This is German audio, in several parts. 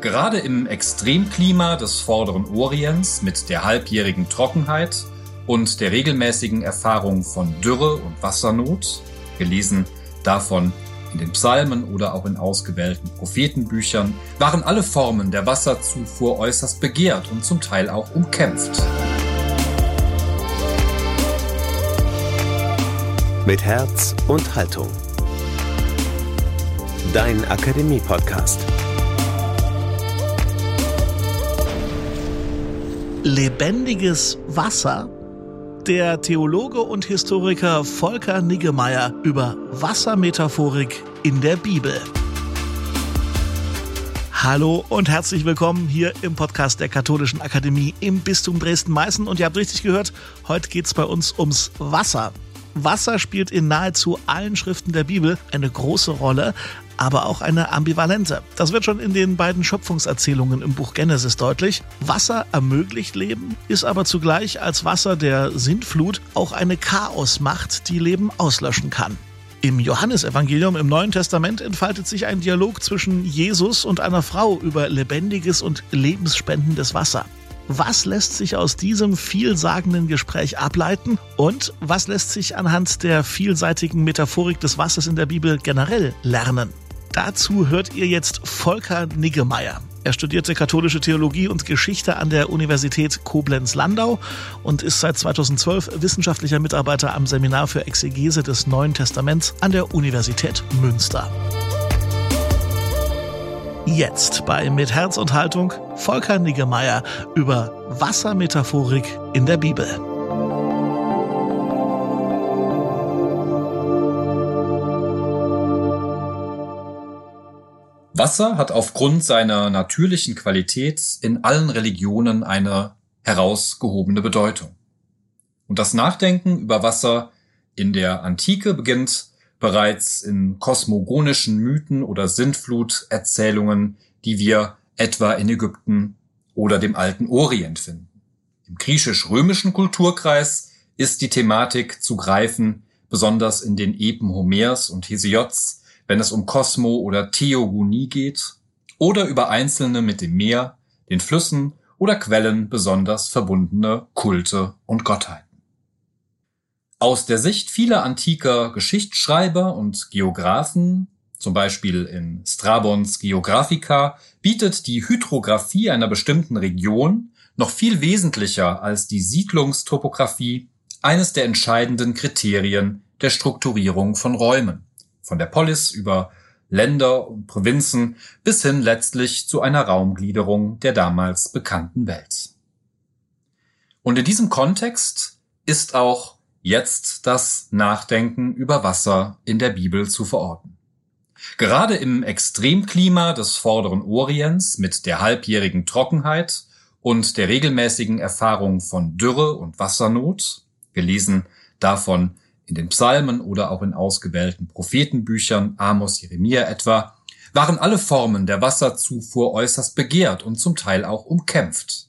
Gerade im Extremklima des vorderen Orients mit der halbjährigen Trockenheit und der regelmäßigen Erfahrung von Dürre und Wassernot, gelesen davon in den Psalmen oder auch in ausgewählten Prophetenbüchern, waren alle Formen der Wasserzufuhr äußerst begehrt und zum Teil auch umkämpft. Mit Herz und Haltung. Dein Akademie-Podcast. Lebendiges Wasser? Der Theologe und Historiker Volker Niggemeier über Wassermetaphorik in der Bibel. Hallo und herzlich willkommen hier im Podcast der Katholischen Akademie im Bistum Dresden-Meißen. Und ihr habt richtig gehört, heute geht es bei uns ums Wasser. Wasser spielt in nahezu allen Schriften der Bibel eine große Rolle, aber auch eine ambivalente. Das wird schon in den beiden Schöpfungserzählungen im Buch Genesis deutlich. Wasser ermöglicht Leben, ist aber zugleich als Wasser der Sintflut auch eine Chaosmacht, die Leben auslöschen kann. Im Johannesevangelium im Neuen Testament entfaltet sich ein Dialog zwischen Jesus und einer Frau über lebendiges und lebensspendendes Wasser. Was lässt sich aus diesem vielsagenden Gespräch ableiten und was lässt sich anhand der vielseitigen Metaphorik des Wassers in der Bibel generell lernen? Dazu hört ihr jetzt Volker Niggemeier. Er studierte katholische Theologie und Geschichte an der Universität Koblenz-Landau und ist seit 2012 wissenschaftlicher Mitarbeiter am Seminar für Exegese des Neuen Testaments an der Universität Münster. Jetzt bei Mit Herz und Haltung Volker Niggemeier über Wassermetaphorik in der Bibel. Wasser hat aufgrund seiner natürlichen Qualität in allen Religionen eine herausgehobene Bedeutung. Und das Nachdenken über Wasser in der Antike beginnt bereits in kosmogonischen Mythen oder Sintfluterzählungen, die wir etwa in Ägypten oder dem alten Orient finden. Im griechisch-römischen Kulturkreis ist die Thematik zu greifen, besonders in den Epen Homers und Hesiods, wenn es um Kosmo oder Theogonie geht, oder über einzelne mit dem Meer, den Flüssen oder Quellen besonders verbundene Kulte und Gottheiten. Aus der Sicht vieler antiker Geschichtsschreiber und Geographen, zum Beispiel in Strabons Geographica, bietet die Hydrographie einer bestimmten Region noch viel wesentlicher als die Siedlungstopographie eines der entscheidenden Kriterien der Strukturierung von Räumen von der Polis über Länder und Provinzen bis hin letztlich zu einer Raumgliederung der damals bekannten Welt. Und in diesem Kontext ist auch jetzt das Nachdenken über Wasser in der Bibel zu verorten. Gerade im Extremklima des vorderen Orients mit der halbjährigen Trockenheit und der regelmäßigen Erfahrung von Dürre und Wassernot, gelesen davon in den Psalmen oder auch in ausgewählten Prophetenbüchern, Amos, Jeremia etwa, waren alle Formen der Wasserzufuhr äußerst begehrt und zum Teil auch umkämpft.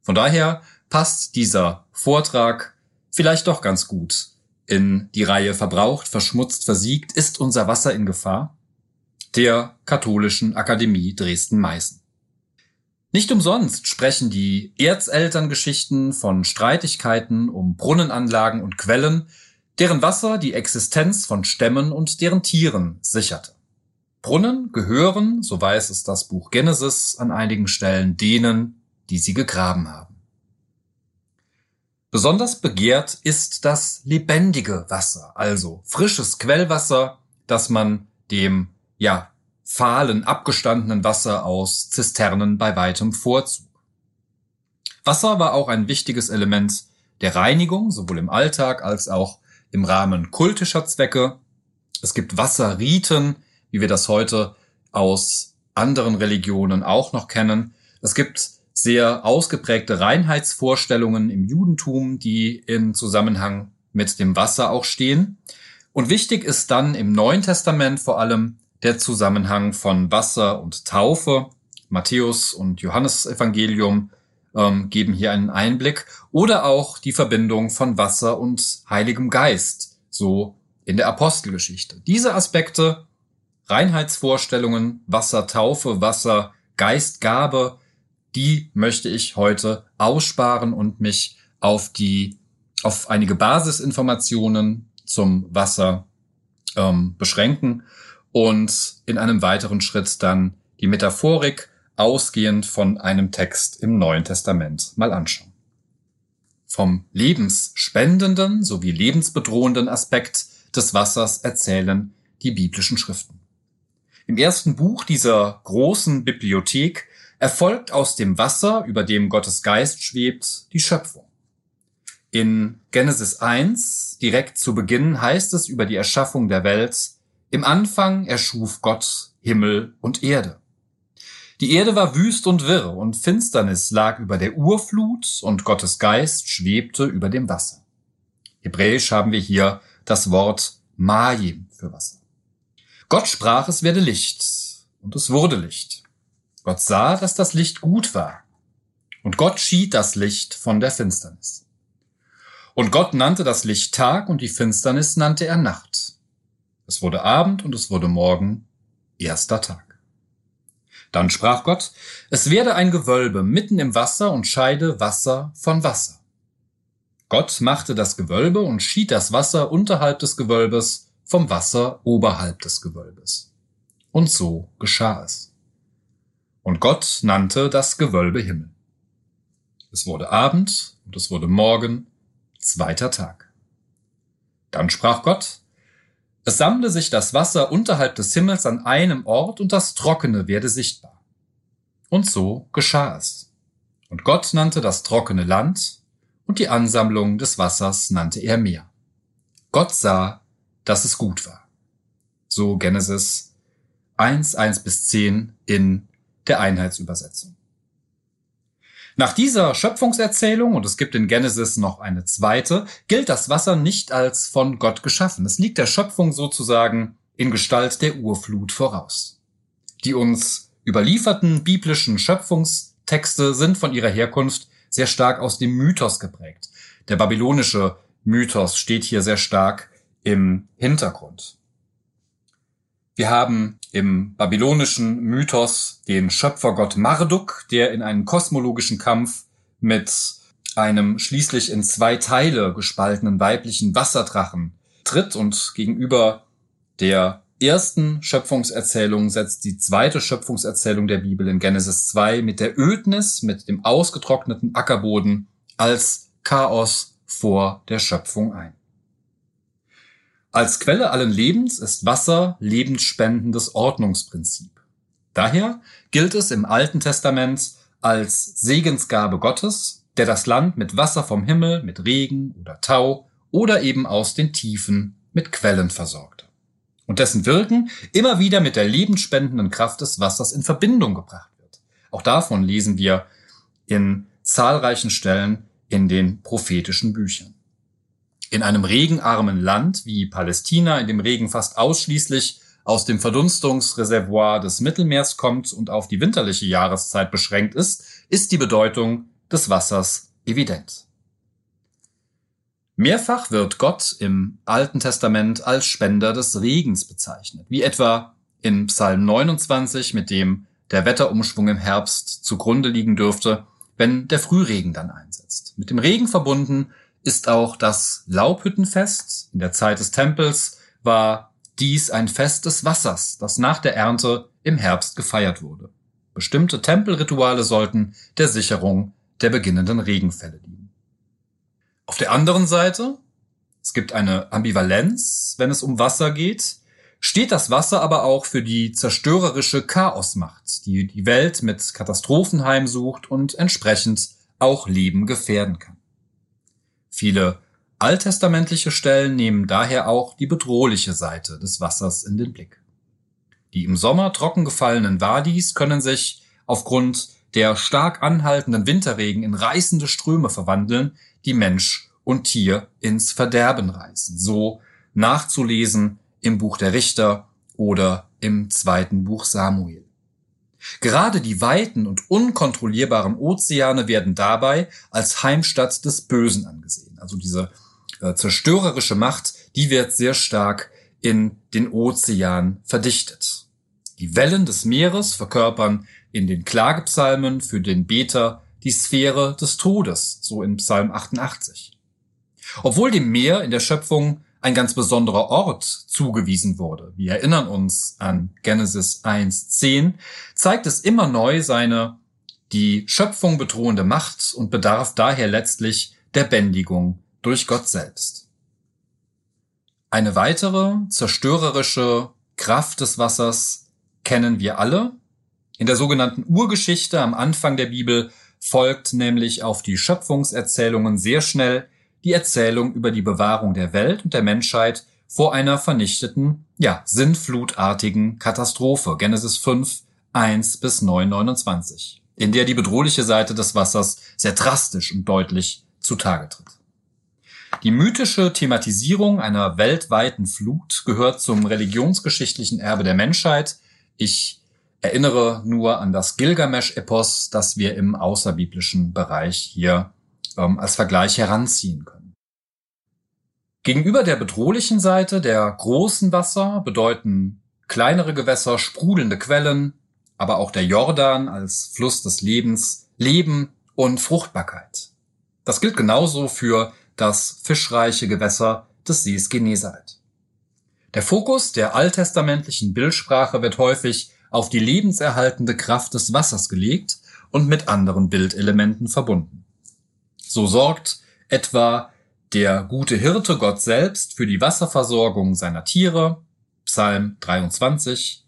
Von daher passt dieser Vortrag vielleicht doch ganz gut in die Reihe Verbraucht, verschmutzt, versiegt, ist unser Wasser in Gefahr? Der Katholischen Akademie Dresden-Meißen. Nicht umsonst sprechen die Erzelterngeschichten von Streitigkeiten um Brunnenanlagen und Quellen, deren Wasser die Existenz von Stämmen und deren Tieren sicherte. Brunnen gehören, so weiß es das Buch Genesis an einigen Stellen, denen, die sie gegraben haben. Besonders begehrt ist das lebendige Wasser, also frisches Quellwasser, das man dem, ja, fahlen, abgestandenen Wasser aus Zisternen bei weitem vorzog. Wasser war auch ein wichtiges Element der Reinigung, sowohl im Alltag als auch im Rahmen kultischer Zwecke. Es gibt Wasserriten, wie wir das heute aus anderen Religionen auch noch kennen. Es gibt sehr ausgeprägte Reinheitsvorstellungen im Judentum, die in Zusammenhang mit dem Wasser auch stehen. Und wichtig ist dann im Neuen Testament vor allem der Zusammenhang von Wasser und Taufe. Matthäus und Johannes Evangelium ähm, geben hier einen Einblick. Oder auch die Verbindung von Wasser und Heiligem Geist, so in der Apostelgeschichte. Diese Aspekte, Reinheitsvorstellungen, Wassertaufe, Wasser Geistgabe, die möchte ich heute aussparen und mich auf die, auf einige Basisinformationen zum Wasser ähm, beschränken und in einem weiteren Schritt dann die Metaphorik ausgehend von einem Text im Neuen Testament mal anschauen. Vom lebensspendenden sowie lebensbedrohenden Aspekt des Wassers erzählen die biblischen Schriften. Im ersten Buch dieser großen Bibliothek erfolgt aus dem Wasser, über dem Gottes Geist schwebt, die Schöpfung. In Genesis 1, direkt zu Beginn, heißt es über die Erschaffung der Welt, im Anfang erschuf Gott Himmel und Erde. Die Erde war wüst und wirr, und Finsternis lag über der Urflut, und Gottes Geist schwebte über dem Wasser. Hebräisch haben wir hier das Wort Mayim für Wasser. Gott sprach, es werde Licht, und es wurde Licht. Gott sah, dass das Licht gut war, und Gott schied das Licht von der Finsternis. Und Gott nannte das Licht Tag, und die Finsternis nannte er Nacht. Es wurde Abend, und es wurde Morgen, erster Tag. Dann sprach Gott, es werde ein Gewölbe mitten im Wasser und scheide Wasser von Wasser. Gott machte das Gewölbe und schied das Wasser unterhalb des Gewölbes vom Wasser oberhalb des Gewölbes. Und so geschah es. Und Gott nannte das Gewölbe Himmel. Es wurde Abend und es wurde Morgen, zweiter Tag. Dann sprach Gott, es sammle sich das Wasser unterhalb des Himmels an einem Ort und das Trockene werde sichtbar. Und so geschah es. Und Gott nannte das trockene Land und die Ansammlung des Wassers nannte er Meer. Gott sah, dass es gut war. So Genesis 1, 1 bis 10 in der Einheitsübersetzung. Nach dieser Schöpfungserzählung, und es gibt in Genesis noch eine zweite, gilt das Wasser nicht als von Gott geschaffen. Es liegt der Schöpfung sozusagen in Gestalt der Urflut voraus. Die uns überlieferten biblischen Schöpfungstexte sind von ihrer Herkunft sehr stark aus dem Mythos geprägt. Der babylonische Mythos steht hier sehr stark im Hintergrund. Wir haben im babylonischen Mythos den Schöpfergott Marduk, der in einen kosmologischen Kampf mit einem schließlich in zwei Teile gespaltenen weiblichen Wasserdrachen tritt und gegenüber der ersten Schöpfungserzählung setzt die zweite Schöpfungserzählung der Bibel in Genesis 2 mit der Ödnis, mit dem ausgetrockneten Ackerboden als Chaos vor der Schöpfung ein. Als Quelle allen Lebens ist Wasser lebensspendendes Ordnungsprinzip. Daher gilt es im Alten Testament als Segensgabe Gottes, der das Land mit Wasser vom Himmel, mit Regen oder Tau oder eben aus den Tiefen mit Quellen versorgte. Und dessen Wirken immer wieder mit der lebensspendenden Kraft des Wassers in Verbindung gebracht wird. Auch davon lesen wir in zahlreichen Stellen in den prophetischen Büchern. In einem regenarmen Land wie Palästina, in dem Regen fast ausschließlich aus dem Verdunstungsreservoir des Mittelmeers kommt und auf die winterliche Jahreszeit beschränkt ist, ist die Bedeutung des Wassers evident. Mehrfach wird Gott im Alten Testament als Spender des Regens bezeichnet, wie etwa in Psalm 29, mit dem der Wetterumschwung im Herbst zugrunde liegen dürfte, wenn der Frühregen dann einsetzt. Mit dem Regen verbunden ist auch das Laubhüttenfest. In der Zeit des Tempels war dies ein Fest des Wassers, das nach der Ernte im Herbst gefeiert wurde. Bestimmte Tempelrituale sollten der Sicherung der beginnenden Regenfälle dienen. Auf der anderen Seite, es gibt eine Ambivalenz, wenn es um Wasser geht, steht das Wasser aber auch für die zerstörerische Chaosmacht, die die Welt mit Katastrophen heimsucht und entsprechend auch Leben gefährden kann. Viele alttestamentliche Stellen nehmen daher auch die bedrohliche Seite des Wassers in den Blick. Die im Sommer trocken gefallenen Wadis können sich aufgrund der stark anhaltenden Winterregen in reißende Ströme verwandeln, die Mensch und Tier ins Verderben reißen. So nachzulesen im Buch der Richter oder im zweiten Buch Samuel. Gerade die weiten und unkontrollierbaren Ozeane werden dabei als Heimstatt des Bösen angesehen. Also diese äh, zerstörerische Macht, die wird sehr stark in den Ozean verdichtet. Die Wellen des Meeres verkörpern in den Klagepsalmen für den Beter die Sphäre des Todes, so in Psalm 88. Obwohl dem Meer in der Schöpfung ein ganz besonderer Ort zugewiesen wurde, wir erinnern uns an Genesis 1.10, zeigt es immer neu seine die Schöpfung bedrohende Macht und bedarf daher letztlich der Bändigung durch Gott selbst. Eine weitere zerstörerische Kraft des Wassers kennen wir alle. In der sogenannten Urgeschichte am Anfang der Bibel folgt nämlich auf die Schöpfungserzählungen sehr schnell die Erzählung über die Bewahrung der Welt und der Menschheit vor einer vernichteten, ja, sinnflutartigen Katastrophe. Genesis 5, 1 bis 9, 29, in der die bedrohliche Seite des Wassers sehr drastisch und deutlich zutage tritt. Die mythische Thematisierung einer weltweiten Flut gehört zum religionsgeschichtlichen Erbe der Menschheit. Ich erinnere nur an das Gilgamesch-Epos, das wir im außerbiblischen Bereich hier ähm, als Vergleich heranziehen können. Gegenüber der bedrohlichen Seite der großen Wasser bedeuten kleinere Gewässer sprudelnde Quellen, aber auch der Jordan als Fluss des Lebens, Leben und Fruchtbarkeit. Das gilt genauso für das fischreiche Gewässer des Sees Genezareth. Der Fokus der alttestamentlichen Bildsprache wird häufig auf die lebenserhaltende Kraft des Wassers gelegt und mit anderen Bildelementen verbunden. So sorgt etwa der gute Hirte Gott selbst für die Wasserversorgung seiner Tiere, Psalm 23.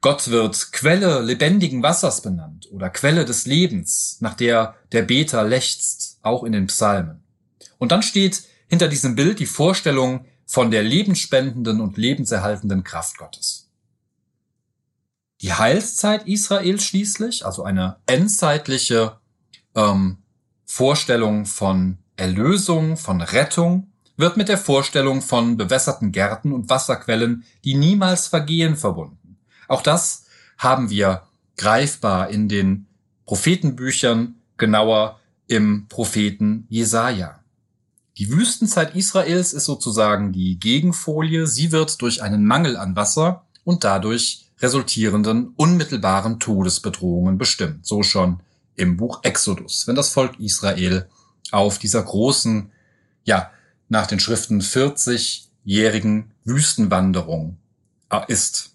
Gott wird Quelle lebendigen Wassers benannt oder Quelle des Lebens, nach der der Beter lechzt, auch in den Psalmen. Und dann steht hinter diesem Bild die Vorstellung von der lebensspendenden und lebenserhaltenden Kraft Gottes. Die Heilszeit Israels schließlich, also eine endzeitliche ähm, Vorstellung von Erlösung, von Rettung, wird mit der Vorstellung von bewässerten Gärten und Wasserquellen, die niemals vergehen, verbunden. Auch das haben wir greifbar in den Prophetenbüchern, genauer im Propheten Jesaja. Die Wüstenzeit Israels ist sozusagen die Gegenfolie. Sie wird durch einen Mangel an Wasser und dadurch resultierenden unmittelbaren Todesbedrohungen bestimmt. So schon im Buch Exodus, wenn das Volk Israel auf dieser großen, ja, nach den Schriften 40-jährigen Wüstenwanderung äh, ist.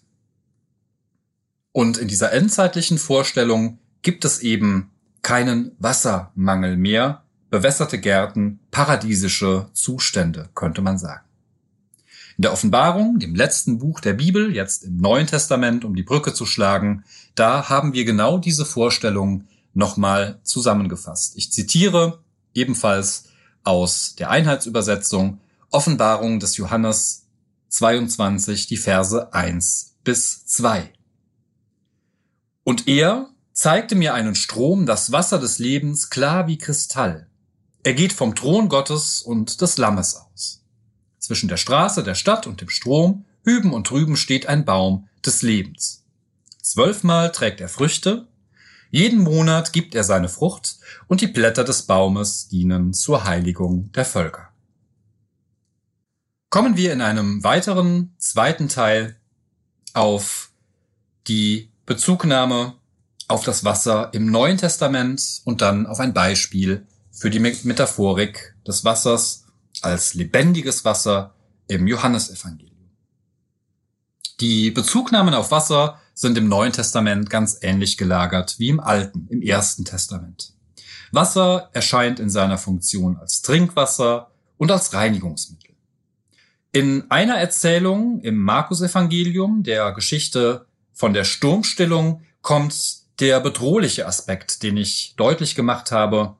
Und in dieser endzeitlichen Vorstellung gibt es eben keinen Wassermangel mehr, bewässerte Gärten, paradiesische Zustände, könnte man sagen. In der Offenbarung, dem letzten Buch der Bibel, jetzt im Neuen Testament, um die Brücke zu schlagen, da haben wir genau diese Vorstellung nochmal zusammengefasst. Ich zitiere ebenfalls aus der Einheitsübersetzung Offenbarung des Johannes 22, die Verse 1 bis 2. Und er zeigte mir einen Strom, das Wasser des Lebens, klar wie Kristall. Er geht vom Thron Gottes und des Lammes aus. Zwischen der Straße, der Stadt und dem Strom, hüben und drüben steht ein Baum des Lebens. Zwölfmal trägt er Früchte, jeden Monat gibt er seine Frucht und die Blätter des Baumes dienen zur Heiligung der Völker. Kommen wir in einem weiteren zweiten Teil auf die Bezugnahme auf das Wasser im Neuen Testament und dann auf ein Beispiel für die Metaphorik des Wassers als lebendiges Wasser im Johannesevangelium. Die Bezugnahmen auf Wasser sind im Neuen Testament ganz ähnlich gelagert wie im Alten, im Ersten Testament. Wasser erscheint in seiner Funktion als Trinkwasser und als Reinigungsmittel. In einer Erzählung im Markus-Evangelium, der Geschichte von der Sturmstillung, kommt der bedrohliche Aspekt, den ich deutlich gemacht habe,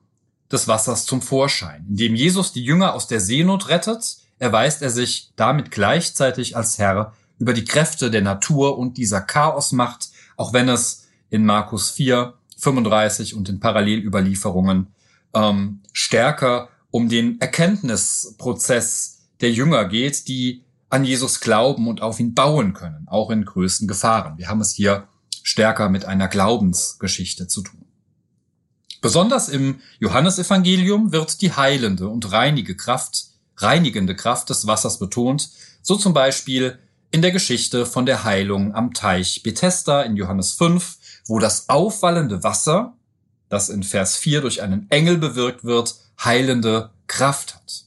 des Wassers zum Vorschein. Indem Jesus die Jünger aus der Seenot rettet, erweist er sich damit gleichzeitig als Herr über die Kräfte der Natur und dieser Chaosmacht, auch wenn es in Markus 4, 35 und in Parallelüberlieferungen ähm, stärker um den Erkenntnisprozess der Jünger geht, die an Jesus glauben und auf ihn bauen können, auch in größten Gefahren. Wir haben es hier stärker mit einer Glaubensgeschichte zu tun. Besonders im Johannesevangelium wird die heilende und reinige Kraft, reinigende Kraft des Wassers betont, so zum Beispiel in der Geschichte von der Heilung am Teich Bethesda in Johannes 5, wo das aufwallende Wasser, das in Vers 4 durch einen Engel bewirkt wird, heilende Kraft hat.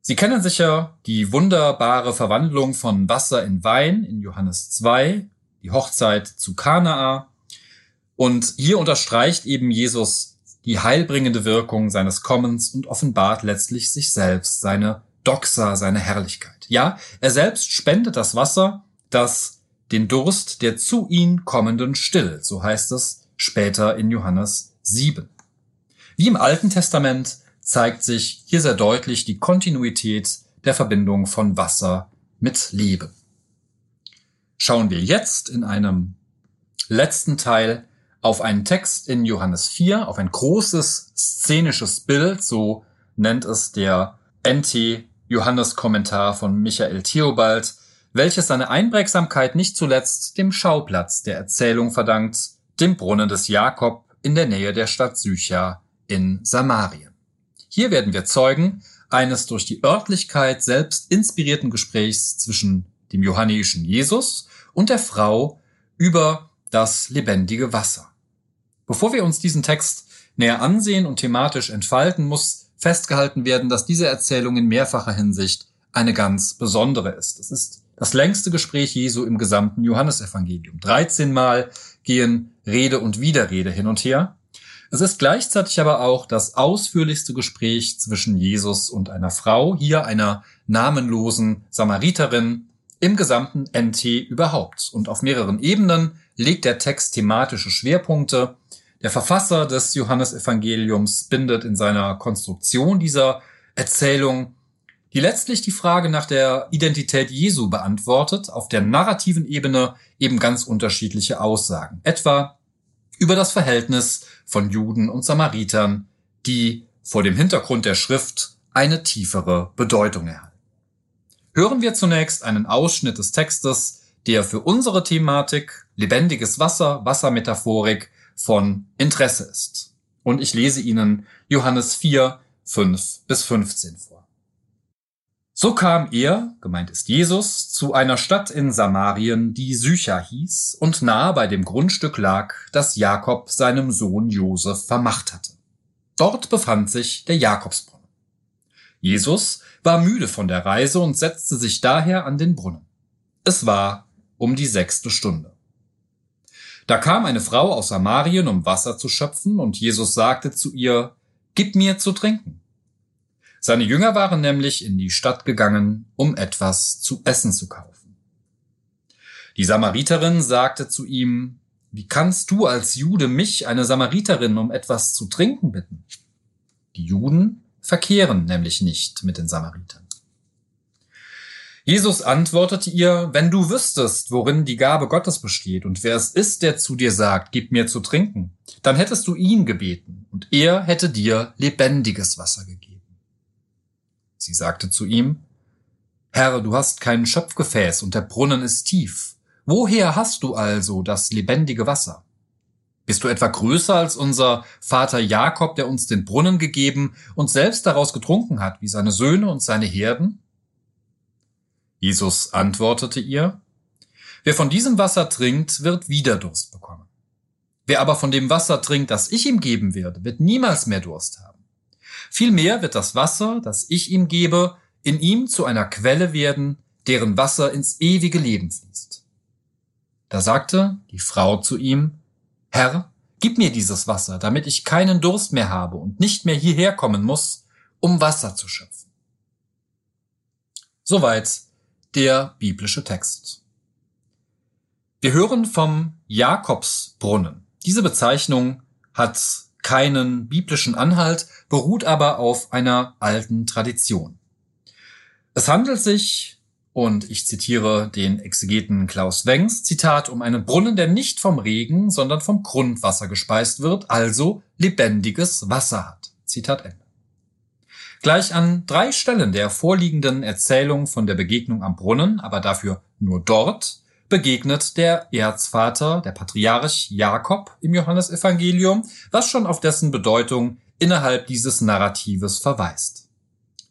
Sie kennen sicher die wunderbare Verwandlung von Wasser in Wein in Johannes 2, die Hochzeit zu Kanaa. Und hier unterstreicht eben Jesus die heilbringende Wirkung seines Kommens und offenbart letztlich sich selbst, seine Doxa, seine Herrlichkeit. Ja, er selbst spendet das Wasser, das den Durst der zu ihm kommenden stillt, so heißt es später in Johannes 7. Wie im Alten Testament zeigt sich hier sehr deutlich die Kontinuität der Verbindung von Wasser mit Leben. Schauen wir jetzt in einem letzten Teil auf einen Text in Johannes 4, auf ein großes szenisches Bild, so nennt es der NT Johannes Kommentar von Michael Theobald, welches seine Einprägsamkeit nicht zuletzt dem Schauplatz der Erzählung verdankt, dem Brunnen des Jakob in der Nähe der Stadt Sycha in Samarien. Hier werden wir Zeugen eines durch die Örtlichkeit selbst inspirierten Gesprächs zwischen dem johannischen Jesus und der Frau über das lebendige Wasser. Bevor wir uns diesen Text näher ansehen und thematisch entfalten, muss festgehalten werden, dass diese Erzählung in mehrfacher Hinsicht eine ganz besondere ist. Es ist das längste Gespräch Jesu im gesamten Johannesevangelium. 13 Mal gehen Rede und Widerrede hin und her. Es ist gleichzeitig aber auch das ausführlichste Gespräch zwischen Jesus und einer Frau, hier einer namenlosen Samariterin, im gesamten NT überhaupt. Und auf mehreren Ebenen legt der Text thematische Schwerpunkte. Der Verfasser des Johannesevangeliums bindet in seiner Konstruktion dieser Erzählung die letztlich die Frage nach der Identität Jesu beantwortet, auf der narrativen Ebene eben ganz unterschiedliche Aussagen. Etwa über das Verhältnis von Juden und Samaritern, die vor dem Hintergrund der Schrift eine tiefere Bedeutung erhalten. Hören wir zunächst einen Ausschnitt des Textes, der für unsere Thematik lebendiges Wasser, Wassermetaphorik von Interesse ist. Und ich lese Ihnen Johannes 4, 5 bis 15 vor. So kam er, gemeint ist Jesus, zu einer Stadt in Samarien, die Sycha hieß und nahe bei dem Grundstück lag, das Jakob seinem Sohn Josef vermacht hatte. Dort befand sich der Jakobsbrunnen. Jesus war müde von der Reise und setzte sich daher an den Brunnen. Es war um die sechste Stunde. Da kam eine Frau aus Samarien, um Wasser zu schöpfen, und Jesus sagte zu ihr, Gib mir zu trinken. Seine Jünger waren nämlich in die Stadt gegangen, um etwas zu essen zu kaufen. Die Samariterin sagte zu ihm, wie kannst du als Jude mich, eine Samariterin, um etwas zu trinken bitten? Die Juden verkehren nämlich nicht mit den Samaritern. Jesus antwortete ihr, wenn du wüsstest, worin die Gabe Gottes besteht und wer es ist, der zu dir sagt, gib mir zu trinken, dann hättest du ihn gebeten und er hätte dir lebendiges Wasser gegeben. Sie sagte zu ihm, Herr, du hast kein Schöpfgefäß und der Brunnen ist tief. Woher hast du also das lebendige Wasser? Bist du etwa größer als unser Vater Jakob, der uns den Brunnen gegeben und selbst daraus getrunken hat, wie seine Söhne und seine Herden? Jesus antwortete ihr, Wer von diesem Wasser trinkt, wird wieder Durst bekommen. Wer aber von dem Wasser trinkt, das ich ihm geben werde, wird niemals mehr Durst haben. Vielmehr wird das Wasser, das ich ihm gebe, in ihm zu einer Quelle werden, deren Wasser ins ewige Leben fließt. Da sagte die Frau zu ihm, Herr, gib mir dieses Wasser, damit ich keinen Durst mehr habe und nicht mehr hierher kommen muss, um Wasser zu schöpfen. Soweit der biblische Text. Wir hören vom Jakobsbrunnen. Diese Bezeichnung hat keinen biblischen Anhalt, beruht aber auf einer alten Tradition. Es handelt sich, und ich zitiere den Exegeten Klaus Wengs, Zitat, um einen Brunnen, der nicht vom Regen, sondern vom Grundwasser gespeist wird, also lebendiges Wasser hat. Zitat Ende. Gleich an drei Stellen der vorliegenden Erzählung von der Begegnung am Brunnen, aber dafür nur dort, begegnet der Erzvater, der Patriarch Jakob im Johannesevangelium, was schon auf dessen Bedeutung innerhalb dieses Narratives verweist.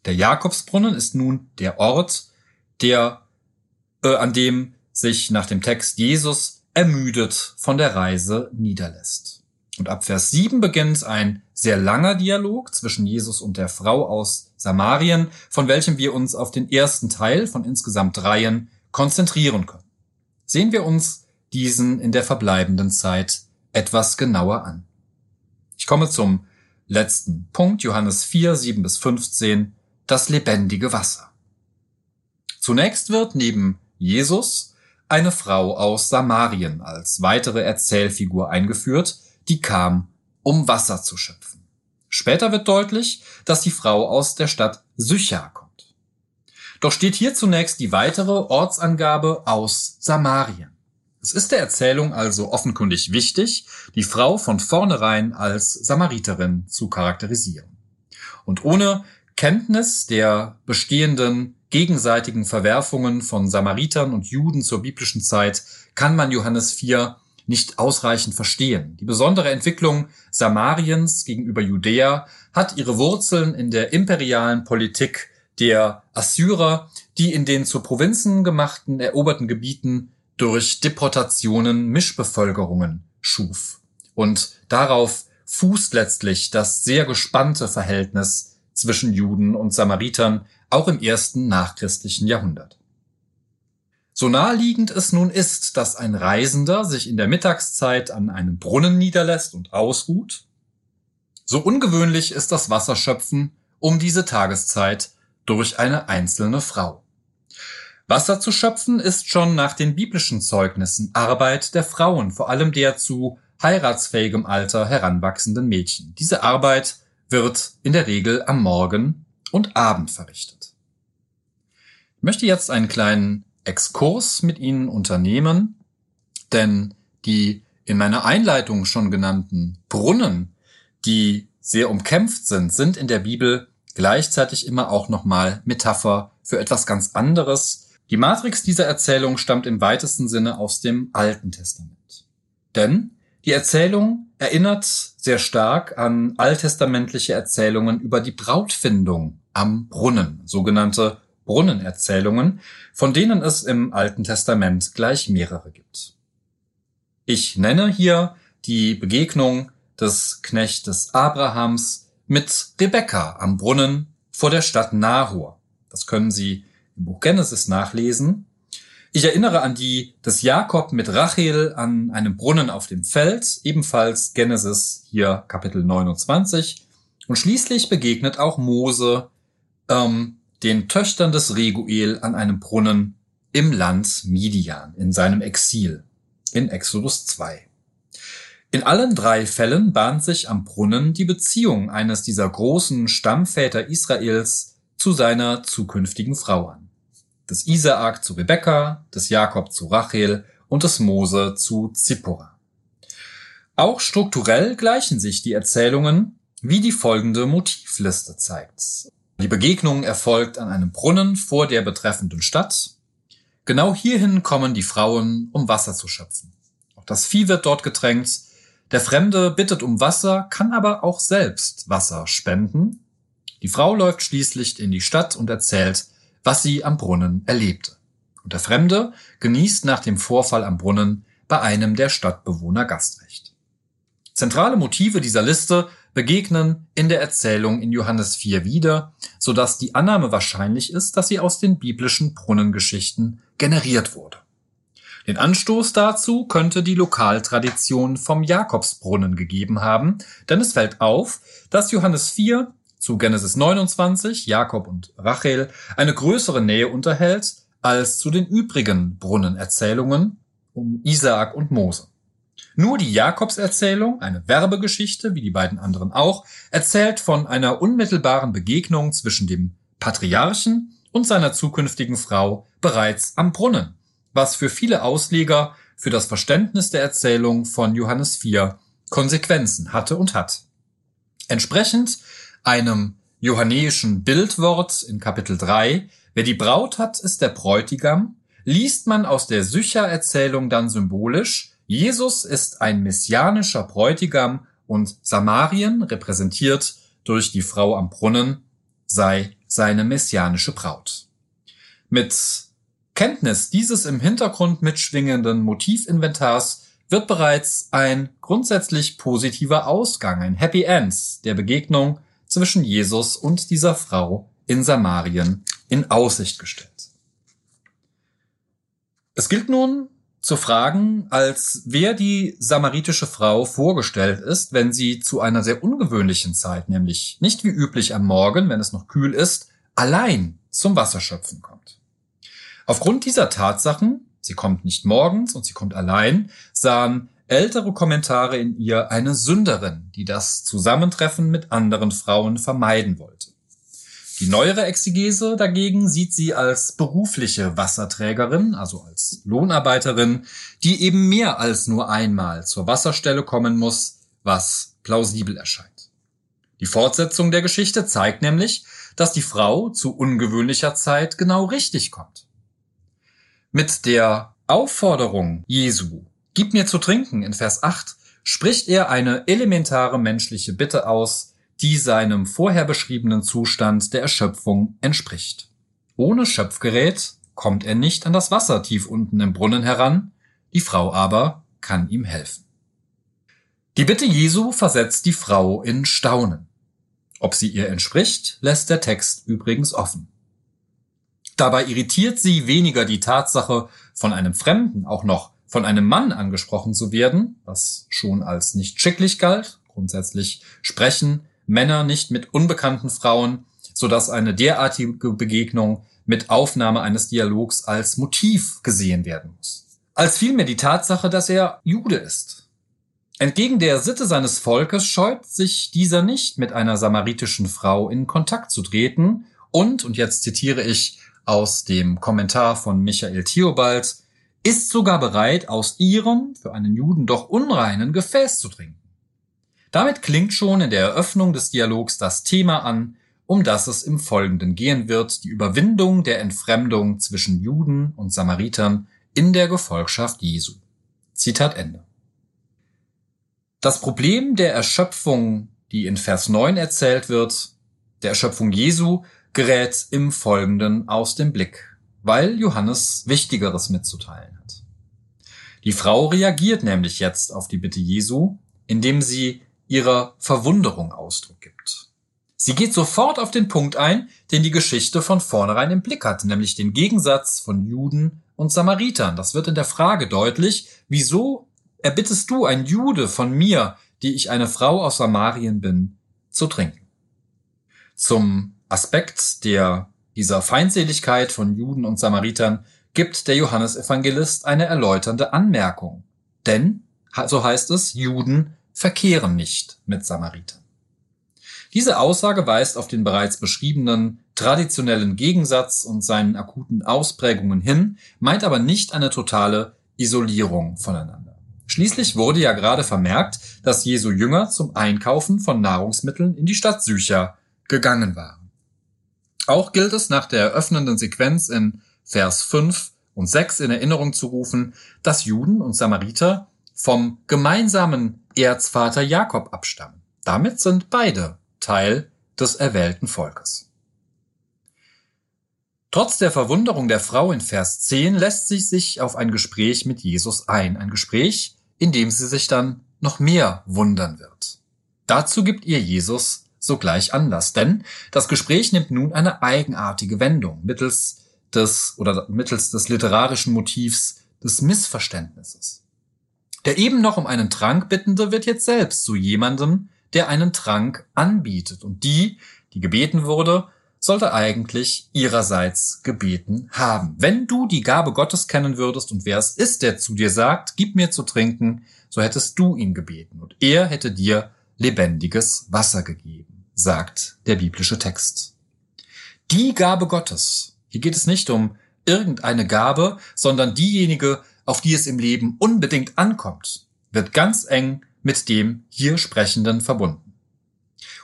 Der Jakobsbrunnen ist nun der Ort, der äh, an dem sich nach dem Text Jesus ermüdet von der Reise niederlässt. Und ab Vers 7 beginnt ein sehr langer Dialog zwischen Jesus und der Frau aus Samarien, von welchem wir uns auf den ersten Teil von insgesamt dreien konzentrieren können. Sehen wir uns diesen in der verbleibenden Zeit etwas genauer an. Ich komme zum letzten Punkt, Johannes 4, 7 bis 15, das lebendige Wasser. Zunächst wird neben Jesus eine Frau aus Samarien als weitere Erzählfigur eingeführt, die kam, um Wasser zu schöpfen. Später wird deutlich, dass die Frau aus der Stadt Sychar kommt. Doch steht hier zunächst die weitere Ortsangabe aus Samarien. Es ist der Erzählung also offenkundig wichtig, die Frau von vornherein als Samariterin zu charakterisieren. Und ohne Kenntnis der bestehenden gegenseitigen Verwerfungen von Samaritern und Juden zur biblischen Zeit kann man Johannes 4 nicht ausreichend verstehen. Die besondere Entwicklung Samariens gegenüber Judäa hat ihre Wurzeln in der imperialen Politik der Assyrer, die in den zu Provinzen gemachten eroberten Gebieten durch Deportationen Mischbevölkerungen schuf. Und darauf fußt letztlich das sehr gespannte Verhältnis zwischen Juden und Samaritern auch im ersten nachchristlichen Jahrhundert. So naheliegend es nun ist, dass ein Reisender sich in der Mittagszeit an einem Brunnen niederlässt und ausruht, so ungewöhnlich ist das Wasserschöpfen um diese Tageszeit durch eine einzelne Frau. Wasser zu schöpfen ist schon nach den biblischen Zeugnissen Arbeit der Frauen, vor allem der zu heiratsfähigem Alter heranwachsenden Mädchen. Diese Arbeit wird in der Regel am Morgen und Abend verrichtet. Ich möchte jetzt einen kleinen Exkurs mit Ihnen unternehmen, denn die in meiner Einleitung schon genannten Brunnen, die sehr umkämpft sind, sind in der Bibel gleichzeitig immer auch nochmal Metapher für etwas ganz anderes. Die Matrix dieser Erzählung stammt im weitesten Sinne aus dem Alten Testament. Denn die Erzählung erinnert sehr stark an alttestamentliche Erzählungen über die Brautfindung am Brunnen, sogenannte Brunnenerzählungen, von denen es im Alten Testament gleich mehrere gibt. Ich nenne hier die Begegnung des Knechtes Abrahams mit Rebekka am Brunnen vor der Stadt Nahor. Das können Sie im Buch Genesis nachlesen. Ich erinnere an die des Jakob mit Rachel an einem Brunnen auf dem Feld, ebenfalls Genesis hier Kapitel 29. Und schließlich begegnet auch Mose ähm, den Töchtern des Reguel an einem Brunnen im Land Midian in seinem Exil in Exodus 2. In allen drei Fällen bahnt sich am Brunnen die Beziehung eines dieser großen Stammväter Israels zu seiner zukünftigen Frau an. Des Isaak zu Rebekka, des Jakob zu Rachel und des Mose zu Zippora. Auch strukturell gleichen sich die Erzählungen, wie die folgende Motivliste zeigt. Die Begegnung erfolgt an einem Brunnen vor der betreffenden Stadt. Genau hierhin kommen die Frauen, um Wasser zu schöpfen. Auch das Vieh wird dort getränkt. Der Fremde bittet um Wasser, kann aber auch selbst Wasser spenden. Die Frau läuft schließlich in die Stadt und erzählt, was sie am Brunnen erlebte. Und der Fremde genießt nach dem Vorfall am Brunnen bei einem der Stadtbewohner Gastrecht. Zentrale Motive dieser Liste begegnen in der Erzählung in Johannes 4 wieder, so dass die Annahme wahrscheinlich ist, dass sie aus den biblischen Brunnengeschichten generiert wurde. Den Anstoß dazu könnte die Lokaltradition vom Jakobsbrunnen gegeben haben, denn es fällt auf, dass Johannes 4 zu Genesis 29, Jakob und Rachel, eine größere Nähe unterhält als zu den übrigen Brunnenerzählungen um Isaak und Mose. Nur die Jakobserzählung, eine Werbegeschichte, wie die beiden anderen auch, erzählt von einer unmittelbaren Begegnung zwischen dem Patriarchen und seiner zukünftigen Frau bereits am Brunnen, was für viele Ausleger für das Verständnis der Erzählung von Johannes 4 Konsequenzen hatte und hat. Entsprechend einem johannäischen Bildwort in Kapitel 3, wer die Braut hat, ist der Bräutigam, liest man aus der Sycher-Erzählung dann symbolisch, Jesus ist ein messianischer Bräutigam und Samarien, repräsentiert durch die Frau am Brunnen, sei seine messianische Braut. Mit Kenntnis dieses im Hintergrund mitschwingenden Motivinventars wird bereits ein grundsätzlich positiver Ausgang, ein Happy End der Begegnung zwischen Jesus und dieser Frau in Samarien in Aussicht gestellt. Es gilt nun zu fragen, als wer die samaritische Frau vorgestellt ist, wenn sie zu einer sehr ungewöhnlichen Zeit, nämlich nicht wie üblich am Morgen, wenn es noch kühl ist, allein zum Wasserschöpfen kommt. Aufgrund dieser Tatsachen, sie kommt nicht morgens und sie kommt allein, sahen ältere Kommentare in ihr eine Sünderin, die das Zusammentreffen mit anderen Frauen vermeiden wollte. Die neuere Exegese dagegen sieht sie als berufliche Wasserträgerin, also als Lohnarbeiterin, die eben mehr als nur einmal zur Wasserstelle kommen muss, was plausibel erscheint. Die Fortsetzung der Geschichte zeigt nämlich, dass die Frau zu ungewöhnlicher Zeit genau richtig kommt. Mit der Aufforderung Jesu, gib mir zu trinken in Vers 8, spricht er eine elementare menschliche Bitte aus, die seinem vorher beschriebenen Zustand der Erschöpfung entspricht. Ohne Schöpfgerät kommt er nicht an das Wasser tief unten im Brunnen heran, die Frau aber kann ihm helfen. Die Bitte Jesu versetzt die Frau in Staunen. Ob sie ihr entspricht, lässt der Text übrigens offen. Dabei irritiert sie weniger die Tatsache, von einem Fremden auch noch von einem Mann angesprochen zu werden, was schon als nicht schicklich galt. Grundsätzlich sprechen Männer nicht mit unbekannten Frauen, so dass eine derartige Begegnung mit Aufnahme eines Dialogs als Motiv gesehen werden muss. Als vielmehr die Tatsache, dass er Jude ist. Entgegen der Sitte seines Volkes scheut sich dieser nicht, mit einer samaritischen Frau in Kontakt zu treten und, und jetzt zitiere ich aus dem Kommentar von Michael Theobald, ist sogar bereit, aus ihrem, für einen Juden doch unreinen Gefäß zu trinken. Damit klingt schon in der Eröffnung des Dialogs das Thema an, um das es im Folgenden gehen wird, die Überwindung der Entfremdung zwischen Juden und Samaritern in der Gefolgschaft Jesu. Zitat Ende. Das Problem der Erschöpfung, die in Vers 9 erzählt wird, der Erschöpfung Jesu, gerät im Folgenden aus dem Blick, weil Johannes Wichtigeres mitzuteilen hat. Die Frau reagiert nämlich jetzt auf die Bitte Jesu, indem sie ihrer Verwunderung Ausdruck gibt. Sie geht sofort auf den Punkt ein, den die Geschichte von vornherein im Blick hat, nämlich den Gegensatz von Juden und Samaritern. Das wird in der Frage deutlich, wieso erbittest du, ein Jude, von mir, die ich eine Frau aus Samarien bin, zu trinken? Zum Aspekt der, dieser Feindseligkeit von Juden und Samaritern gibt der Johannesevangelist eine erläuternde Anmerkung. Denn, so heißt es, Juden verkehren nicht mit Samaritern. Diese Aussage weist auf den bereits beschriebenen traditionellen Gegensatz und seinen akuten Ausprägungen hin, meint aber nicht eine totale Isolierung voneinander. Schließlich wurde ja gerade vermerkt, dass Jesu Jünger zum Einkaufen von Nahrungsmitteln in die Stadt Sycha gegangen waren. Auch gilt es nach der eröffnenden Sequenz in Vers 5 und 6 in Erinnerung zu rufen, dass Juden und Samariter vom gemeinsamen Erzvater Jakob abstammen. Damit sind beide Teil des erwählten Volkes. Trotz der Verwunderung der Frau in Vers 10 lässt sie sich auf ein Gespräch mit Jesus ein. Ein Gespräch, in dem sie sich dann noch mehr wundern wird. Dazu gibt ihr Jesus sogleich Anlass, denn das Gespräch nimmt nun eine eigenartige Wendung mittels des oder mittels des literarischen Motivs des Missverständnisses. Der eben noch um einen Trank Bittende wird jetzt selbst zu jemandem, der einen Trank anbietet. Und die, die gebeten wurde, sollte eigentlich ihrerseits gebeten haben. Wenn du die Gabe Gottes kennen würdest und wer es ist, der zu dir sagt, gib mir zu trinken, so hättest du ihn gebeten und er hätte dir lebendiges Wasser gegeben, sagt der biblische Text. Die Gabe Gottes. Hier geht es nicht um irgendeine Gabe, sondern diejenige, auf die es im Leben unbedingt ankommt, wird ganz eng mit dem hier Sprechenden verbunden.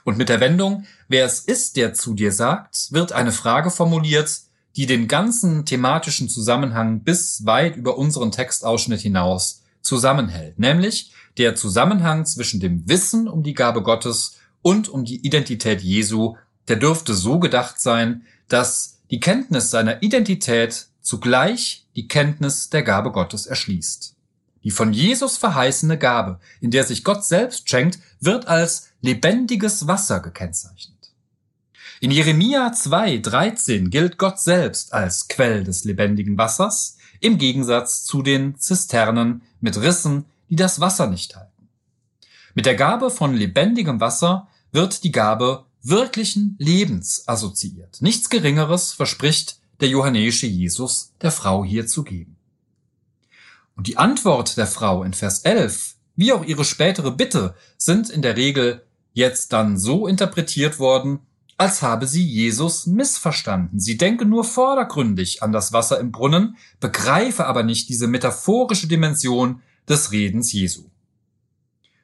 Und mit der Wendung, wer es ist, der zu dir sagt, wird eine Frage formuliert, die den ganzen thematischen Zusammenhang bis weit über unseren Textausschnitt hinaus zusammenhält, nämlich der Zusammenhang zwischen dem Wissen um die Gabe Gottes und um die Identität Jesu, der dürfte so gedacht sein, dass die Kenntnis seiner Identität zugleich die Kenntnis der Gabe Gottes erschließt. Die von Jesus verheißene Gabe, in der sich Gott selbst schenkt, wird als lebendiges Wasser gekennzeichnet. In Jeremia 2,13 gilt Gott selbst als Quell des lebendigen Wassers, im Gegensatz zu den Zisternen mit Rissen, die das Wasser nicht halten. Mit der Gabe von lebendigem Wasser wird die Gabe wirklichen Lebens assoziiert. Nichts Geringeres verspricht der johannäische Jesus der Frau hier zu geben. Und die Antwort der Frau in Vers 11, wie auch ihre spätere Bitte, sind in der Regel jetzt dann so interpretiert worden, als habe sie Jesus missverstanden. Sie denke nur vordergründig an das Wasser im Brunnen, begreife aber nicht diese metaphorische Dimension des Redens Jesu.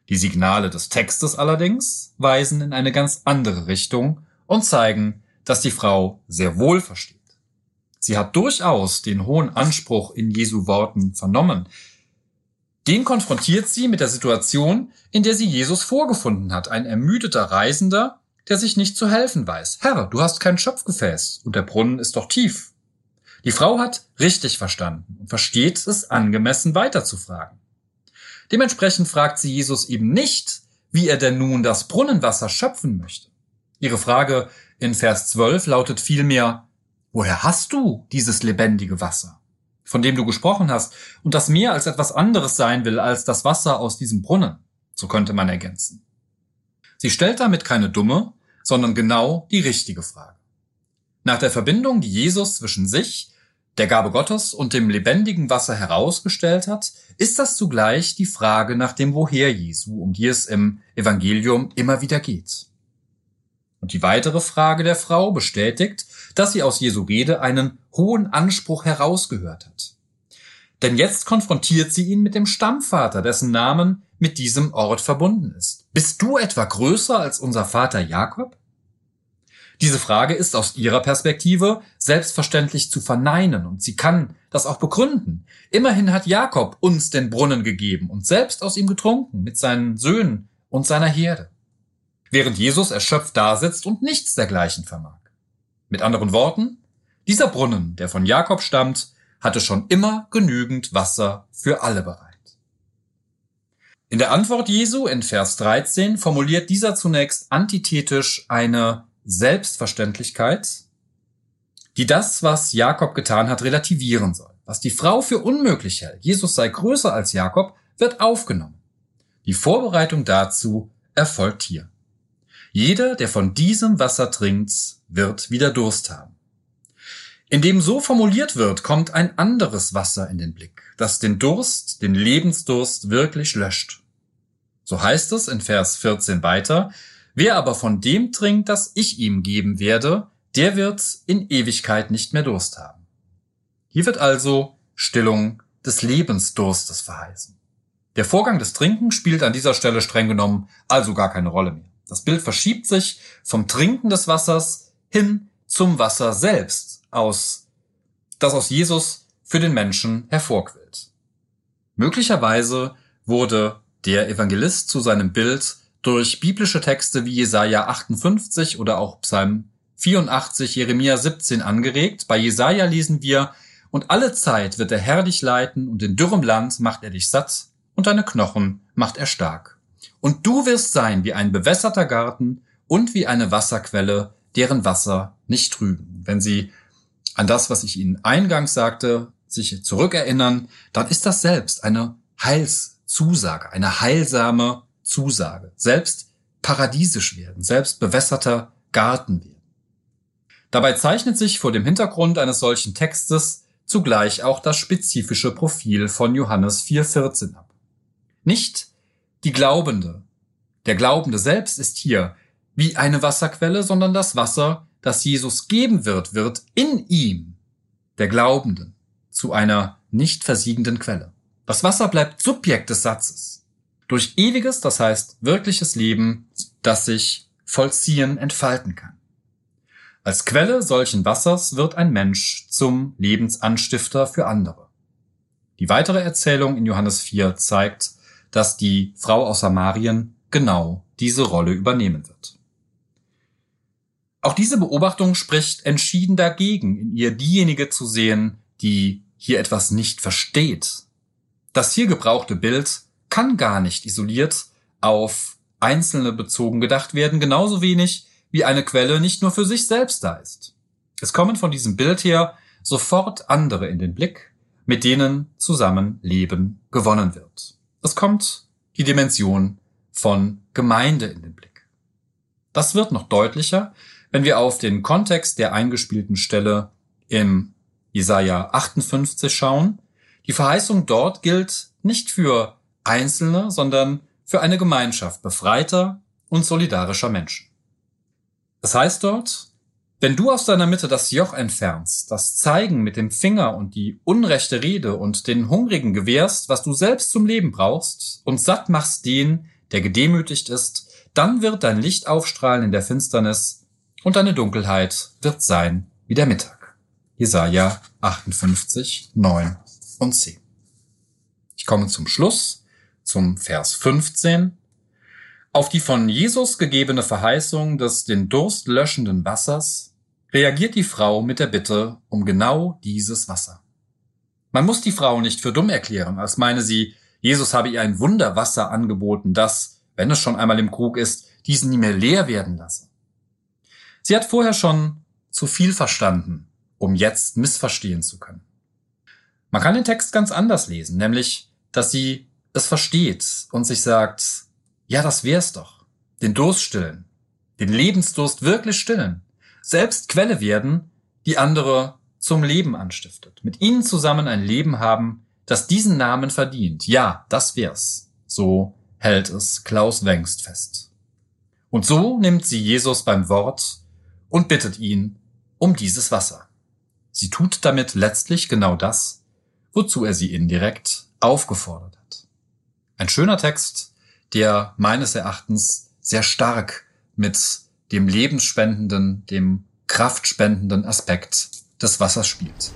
Die Signale des Textes allerdings weisen in eine ganz andere Richtung und zeigen, dass die Frau sehr wohl versteht. Sie hat durchaus den hohen Anspruch in Jesu Worten vernommen. Den konfrontiert sie mit der Situation, in der sie Jesus vorgefunden hat, ein ermüdeter Reisender, der sich nicht zu helfen weiß. Herr, du hast kein Schöpfgefäß und der Brunnen ist doch tief. Die Frau hat richtig verstanden und versteht es angemessen weiterzufragen. Dementsprechend fragt sie Jesus eben nicht, wie er denn nun das Brunnenwasser schöpfen möchte. Ihre Frage in Vers 12 lautet vielmehr, Woher hast du dieses lebendige Wasser, von dem du gesprochen hast und das mehr als etwas anderes sein will als das Wasser aus diesem Brunnen? So könnte man ergänzen. Sie stellt damit keine dumme, sondern genau die richtige Frage. Nach der Verbindung, die Jesus zwischen sich, der Gabe Gottes und dem lebendigen Wasser herausgestellt hat, ist das zugleich die Frage nach dem Woher Jesu, um die es im Evangelium immer wieder geht. Und die weitere Frage der Frau bestätigt, dass sie aus Jesu Rede einen hohen Anspruch herausgehört hat. Denn jetzt konfrontiert sie ihn mit dem Stammvater, dessen Namen mit diesem Ort verbunden ist. Bist du etwa größer als unser Vater Jakob? Diese Frage ist aus ihrer Perspektive selbstverständlich zu verneinen und sie kann das auch begründen. Immerhin hat Jakob uns den Brunnen gegeben und selbst aus ihm getrunken mit seinen Söhnen und seiner Herde während Jesus erschöpft dasitzt und nichts dergleichen vermag. Mit anderen Worten, dieser Brunnen, der von Jakob stammt, hatte schon immer genügend Wasser für alle bereit. In der Antwort Jesu in Vers 13 formuliert dieser zunächst antithetisch eine Selbstverständlichkeit, die das, was Jakob getan hat, relativieren soll. Was die Frau für unmöglich hält, Jesus sei größer als Jakob, wird aufgenommen. Die Vorbereitung dazu erfolgt hier. Jeder, der von diesem Wasser trinkt, wird wieder Durst haben. Indem so formuliert wird, kommt ein anderes Wasser in den Blick, das den Durst, den Lebensdurst wirklich löscht. So heißt es in Vers 14 weiter, wer aber von dem trinkt, das ich ihm geben werde, der wird in Ewigkeit nicht mehr Durst haben. Hier wird also Stillung des Lebensdurstes verheißen. Der Vorgang des Trinken spielt an dieser Stelle streng genommen also gar keine Rolle mehr. Das Bild verschiebt sich vom Trinken des Wassers hin zum Wasser selbst, aus, das aus Jesus für den Menschen hervorquillt. Möglicherweise wurde der Evangelist zu seinem Bild durch biblische Texte wie Jesaja 58 oder auch Psalm 84, Jeremia 17 angeregt. Bei Jesaja lesen wir, und alle Zeit wird der Herr dich leiten und in dürrem Land macht er dich satt und deine Knochen macht er stark. Und du wirst sein wie ein bewässerter Garten und wie eine Wasserquelle, deren Wasser nicht trüben. Wenn Sie an das, was ich Ihnen eingangs sagte, sich zurückerinnern, dann ist das selbst eine Heilszusage, eine heilsame Zusage. Selbst paradiesisch werden, selbst bewässerter Garten werden. Dabei zeichnet sich vor dem Hintergrund eines solchen Textes zugleich auch das spezifische Profil von Johannes 4,14 ab. Nicht die Glaubende. Der Glaubende selbst ist hier wie eine Wasserquelle, sondern das Wasser, das Jesus geben wird, wird in ihm, der Glaubenden, zu einer nicht versiegenden Quelle. Das Wasser bleibt Subjekt des Satzes. Durch ewiges, das heißt wirkliches Leben, das sich vollziehen, entfalten kann. Als Quelle solchen Wassers wird ein Mensch zum Lebensanstifter für andere. Die weitere Erzählung in Johannes 4 zeigt, dass die Frau aus Samarien genau diese Rolle übernehmen wird. Auch diese Beobachtung spricht entschieden dagegen, in ihr diejenige zu sehen, die hier etwas nicht versteht. Das hier gebrauchte Bild kann gar nicht isoliert auf Einzelne bezogen gedacht werden, genauso wenig wie eine Quelle nicht nur für sich selbst da ist. Es kommen von diesem Bild her sofort andere in den Blick, mit denen zusammen Leben gewonnen wird. Es kommt die Dimension von Gemeinde in den Blick. Das wird noch deutlicher, wenn wir auf den Kontext der eingespielten Stelle im Jesaja 58 schauen. Die Verheißung dort gilt nicht für Einzelne, sondern für eine Gemeinschaft befreiter und solidarischer Menschen. Das heißt dort, wenn du aus deiner Mitte das Joch entfernst, das Zeigen mit dem Finger und die unrechte Rede und den Hungrigen gewährst, was du selbst zum Leben brauchst, und satt machst den, der gedemütigt ist, dann wird dein Licht aufstrahlen in der Finsternis und deine Dunkelheit wird sein wie der Mittag. Jesaja 58, 9 und 10. Ich komme zum Schluss, zum Vers 15. Auf die von Jesus gegebene Verheißung des den Durst löschenden Wassers reagiert die Frau mit der Bitte um genau dieses Wasser. Man muss die Frau nicht für dumm erklären, als meine sie, Jesus habe ihr ein Wunderwasser angeboten, das, wenn es schon einmal im Krug ist, diesen nie mehr leer werden lasse. Sie hat vorher schon zu viel verstanden, um jetzt missverstehen zu können. Man kann den Text ganz anders lesen, nämlich, dass sie es versteht und sich sagt, ja, das wär's doch. Den Durst stillen. Den Lebensdurst wirklich stillen. Selbst Quelle werden, die andere zum Leben anstiftet. Mit ihnen zusammen ein Leben haben, das diesen Namen verdient. Ja, das wär's. So hält es Klaus Wengst fest. Und so nimmt sie Jesus beim Wort und bittet ihn um dieses Wasser. Sie tut damit letztlich genau das, wozu er sie indirekt aufgefordert hat. Ein schöner Text, der meines Erachtens sehr stark mit dem lebensspendenden, dem kraftspendenden Aspekt des Wassers spielt.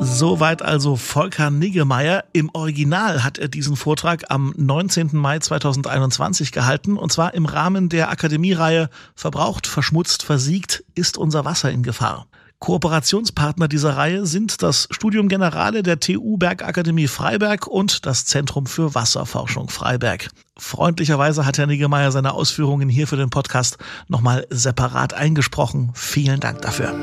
Soweit also Volker Niggemeier. Im Original hat er diesen Vortrag am 19. Mai 2021 gehalten und zwar im Rahmen der Akademiereihe Verbraucht, verschmutzt, versiegt ist unser Wasser in Gefahr. Kooperationspartner dieser Reihe sind das Studium Generale der TU Bergakademie Freiberg und das Zentrum für Wasserforschung Freiberg. Freundlicherweise hat Herr Niggemeier seine Ausführungen hier für den Podcast nochmal separat eingesprochen. Vielen Dank dafür.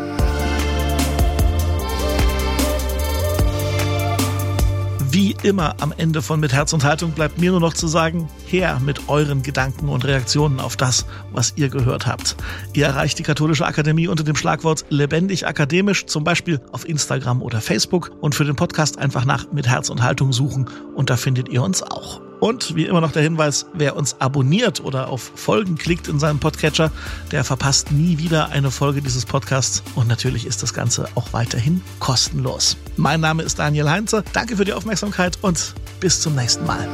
Wie immer am Ende von Mit Herz und Haltung bleibt mir nur noch zu sagen, her mit euren Gedanken und Reaktionen auf das, was ihr gehört habt. Ihr erreicht die Katholische Akademie unter dem Schlagwort lebendig akademisch, zum Beispiel auf Instagram oder Facebook und für den Podcast einfach nach Mit Herz und Haltung suchen und da findet ihr uns auch. Und wie immer noch der Hinweis, wer uns abonniert oder auf Folgen klickt in seinem Podcatcher, der verpasst nie wieder eine Folge dieses Podcasts. Und natürlich ist das Ganze auch weiterhin kostenlos. Mein Name ist Daniel Heinze. Danke für die Aufmerksamkeit und bis zum nächsten Mal.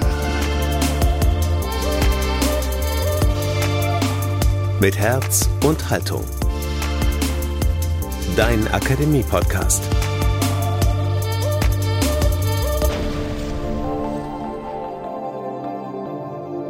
Mit Herz und Haltung. Dein Akademie-Podcast.